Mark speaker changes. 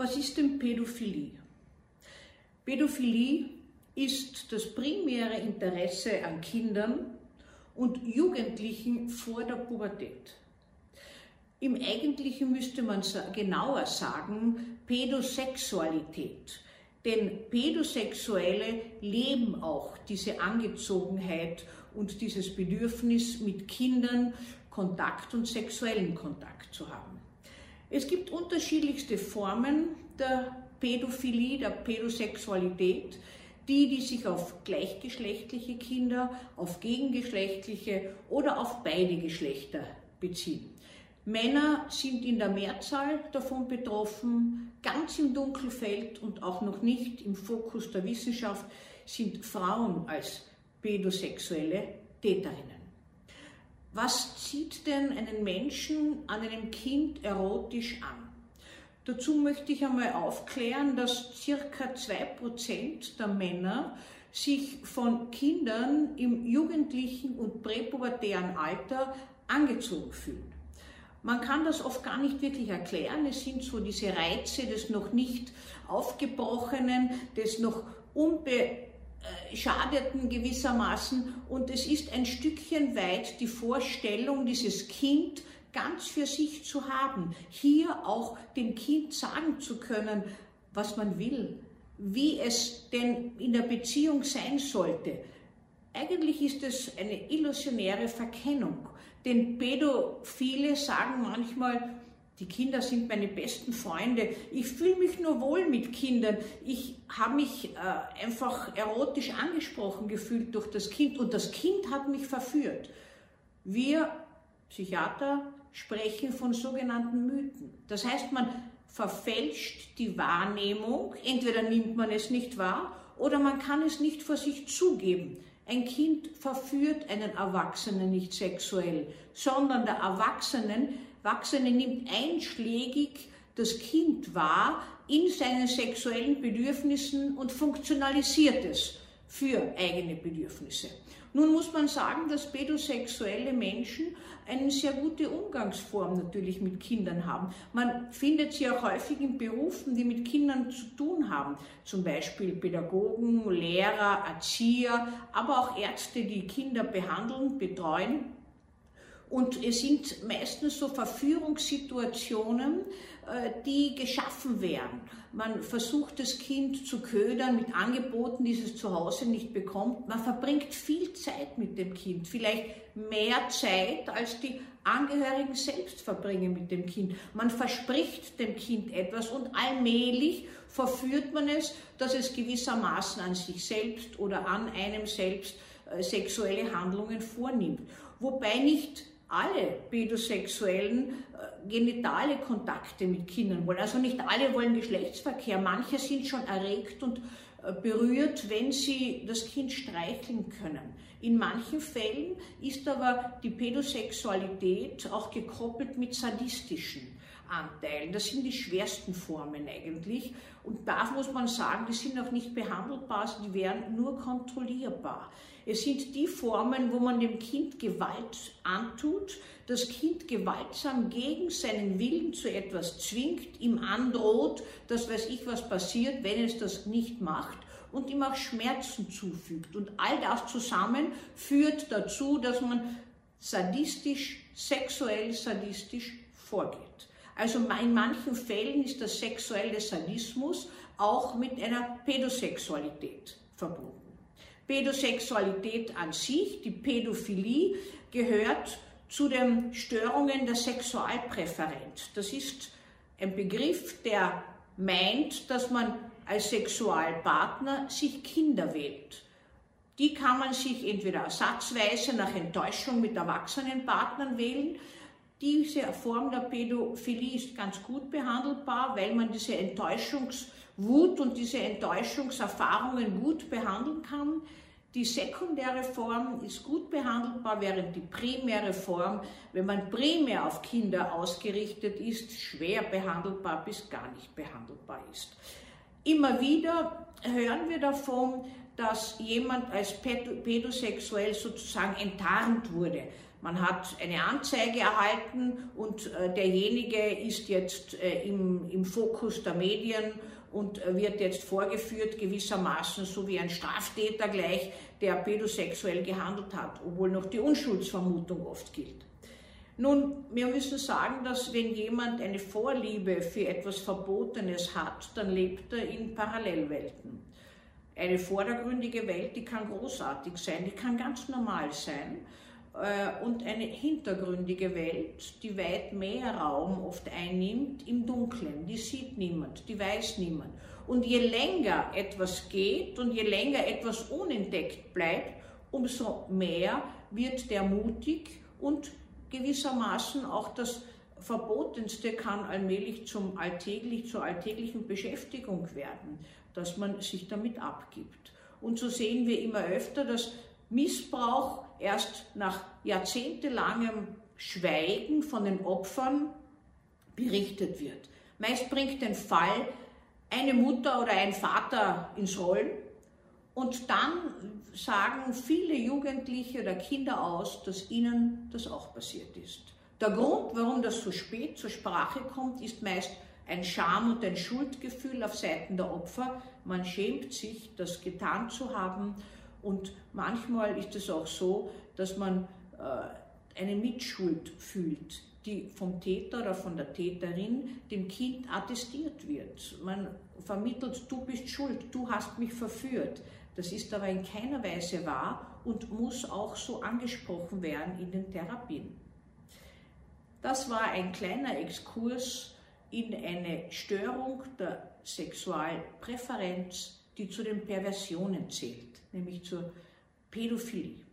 Speaker 1: Was ist denn Pädophilie? Pädophilie ist das primäre Interesse an Kindern und Jugendlichen vor der Pubertät. Im Eigentlichen müsste man genauer sagen Pädosexualität. Denn Pädosexuelle leben auch diese Angezogenheit und dieses Bedürfnis, mit Kindern Kontakt und sexuellen Kontakt zu haben. Es gibt unterschiedlichste Formen der Pädophilie, der Pädosexualität, die, die sich auf gleichgeschlechtliche Kinder, auf gegengeschlechtliche oder auf beide Geschlechter beziehen. Männer sind in der Mehrzahl davon betroffen, ganz im Dunkelfeld und auch noch nicht im Fokus der Wissenschaft sind Frauen als pädosexuelle Täterinnen. Was zieht denn einen Menschen an einem Kind erotisch an? Dazu möchte ich einmal aufklären, dass circa 2% der Männer sich von Kindern im jugendlichen und präpubertären Alter angezogen fühlen. Man kann das oft gar nicht wirklich erklären. Es sind so diese Reize des noch nicht aufgebrochenen, des noch unbeschadeten gewissermaßen. Und es ist ein Stückchen weit die Vorstellung, dieses Kind ganz für sich zu haben, hier auch dem Kind sagen zu können, was man will, wie es denn in der Beziehung sein sollte. Eigentlich ist es eine illusionäre Verkennung, denn Pädophile sagen manchmal, die Kinder sind meine besten Freunde. Ich fühle mich nur wohl mit Kindern. Ich habe mich äh, einfach erotisch angesprochen gefühlt durch das Kind und das Kind hat mich verführt. Wir Psychiater sprechen von sogenannten Mythen. Das heißt, man verfälscht die Wahrnehmung, entweder nimmt man es nicht wahr oder man kann es nicht vor sich zugeben. Ein Kind verführt einen Erwachsenen nicht sexuell, sondern der Erwachsenen, Erwachsene nimmt einschlägig das Kind wahr in seinen sexuellen Bedürfnissen und funktionalisiert es für eigene Bedürfnisse. Nun muss man sagen, dass pädosexuelle Menschen eine sehr gute Umgangsform natürlich mit Kindern haben. Man findet sie auch häufig in Berufen, die mit Kindern zu tun haben. Zum Beispiel Pädagogen, Lehrer, Erzieher, aber auch Ärzte, die Kinder behandeln, betreuen. Und es sind meistens so Verführungssituationen, äh, die geschaffen werden. Man versucht das Kind zu ködern mit Angeboten, die es zu Hause nicht bekommt. Man verbringt viel Zeit mit dem Kind, vielleicht mehr Zeit, als die Angehörigen selbst verbringen mit dem Kind. Man verspricht dem Kind etwas und allmählich verführt man es, dass es gewissermaßen an sich selbst oder an einem selbst äh, sexuelle Handlungen vornimmt. Wobei nicht alle Pädosexuellen äh, genitale Kontakte mit Kindern wollen. Also nicht alle wollen Geschlechtsverkehr. Manche sind schon erregt und äh, berührt, wenn sie das Kind streicheln können. In manchen Fällen ist aber die Pädosexualität auch gekoppelt mit sadistischen Anteilen. Das sind die schwersten Formen eigentlich. Und da muss man sagen, die sind auch nicht behandelbar, also die wären nur kontrollierbar. Es sind die Formen, wo man dem Kind Gewalt antut, das Kind gewaltsam gegen seinen Willen zu etwas zwingt, ihm androht, dass weiß ich was passiert, wenn es das nicht macht und ihm auch Schmerzen zufügt. Und all das zusammen führt dazu, dass man sadistisch, sexuell sadistisch vorgeht. Also in manchen Fällen ist der sexuelle Sadismus auch mit einer Pädosexualität verbunden. Pädosexualität an sich, die Pädophilie, gehört zu den Störungen der Sexualpräferenz. Das ist ein Begriff, der meint, dass man als Sexualpartner sich Kinder wählt. Die kann man sich entweder ersatzweise nach Enttäuschung mit erwachsenen Partnern wählen. Diese Form der Pädophilie ist ganz gut behandelbar, weil man diese Enttäuschungswut und diese Enttäuschungserfahrungen gut behandeln kann. Die sekundäre Form ist gut behandelbar, während die primäre Form, wenn man primär auf Kinder ausgerichtet ist, schwer behandelbar bis gar nicht behandelbar ist. Immer wieder hören wir davon, dass jemand als pädosexuell sozusagen enttarnt wurde. man hat eine Anzeige erhalten und äh, derjenige ist jetzt äh, im, im Fokus der Medien und äh, wird jetzt vorgeführt gewissermaßen so wie ein Straftäter gleich, der pädosexuell gehandelt hat, obwohl noch die Unschuldsvermutung oft gilt. Nun, wir müssen sagen, dass wenn jemand eine Vorliebe für etwas Verbotenes hat, dann lebt er in Parallelwelten. Eine vordergründige Welt, die kann großartig sein, die kann ganz normal sein. Äh, und eine hintergründige Welt, die weit mehr Raum oft einnimmt im Dunkeln. Die sieht niemand, die weiß niemand. Und je länger etwas geht und je länger etwas unentdeckt bleibt, umso mehr wird der mutig und gewissermaßen auch das Verbotenste kann allmählich zum alltäglich, zur alltäglichen Beschäftigung werden, dass man sich damit abgibt. Und so sehen wir immer öfter, dass Missbrauch erst nach jahrzehntelangem Schweigen von den Opfern berichtet wird. Meist bringt den Fall eine Mutter oder ein Vater ins Rollen und dann sagen viele Jugendliche oder Kinder aus, dass ihnen das auch passiert ist. Der Grund, warum das so spät zur Sprache kommt, ist meist ein Scham und ein Schuldgefühl auf Seiten der Opfer. Man schämt sich, das getan zu haben und manchmal ist es auch so, dass man äh, eine Mitschuld fühlt, die vom Täter oder von der Täterin dem Kind attestiert wird. Man vermittelt, du bist schuld, du hast mich verführt. Das ist aber in keiner Weise wahr und muss auch so angesprochen werden in den Therapien. Das war ein kleiner Exkurs in eine Störung der Sexualpräferenz, die zu den Perversionen zählt, nämlich zur Pädophilie.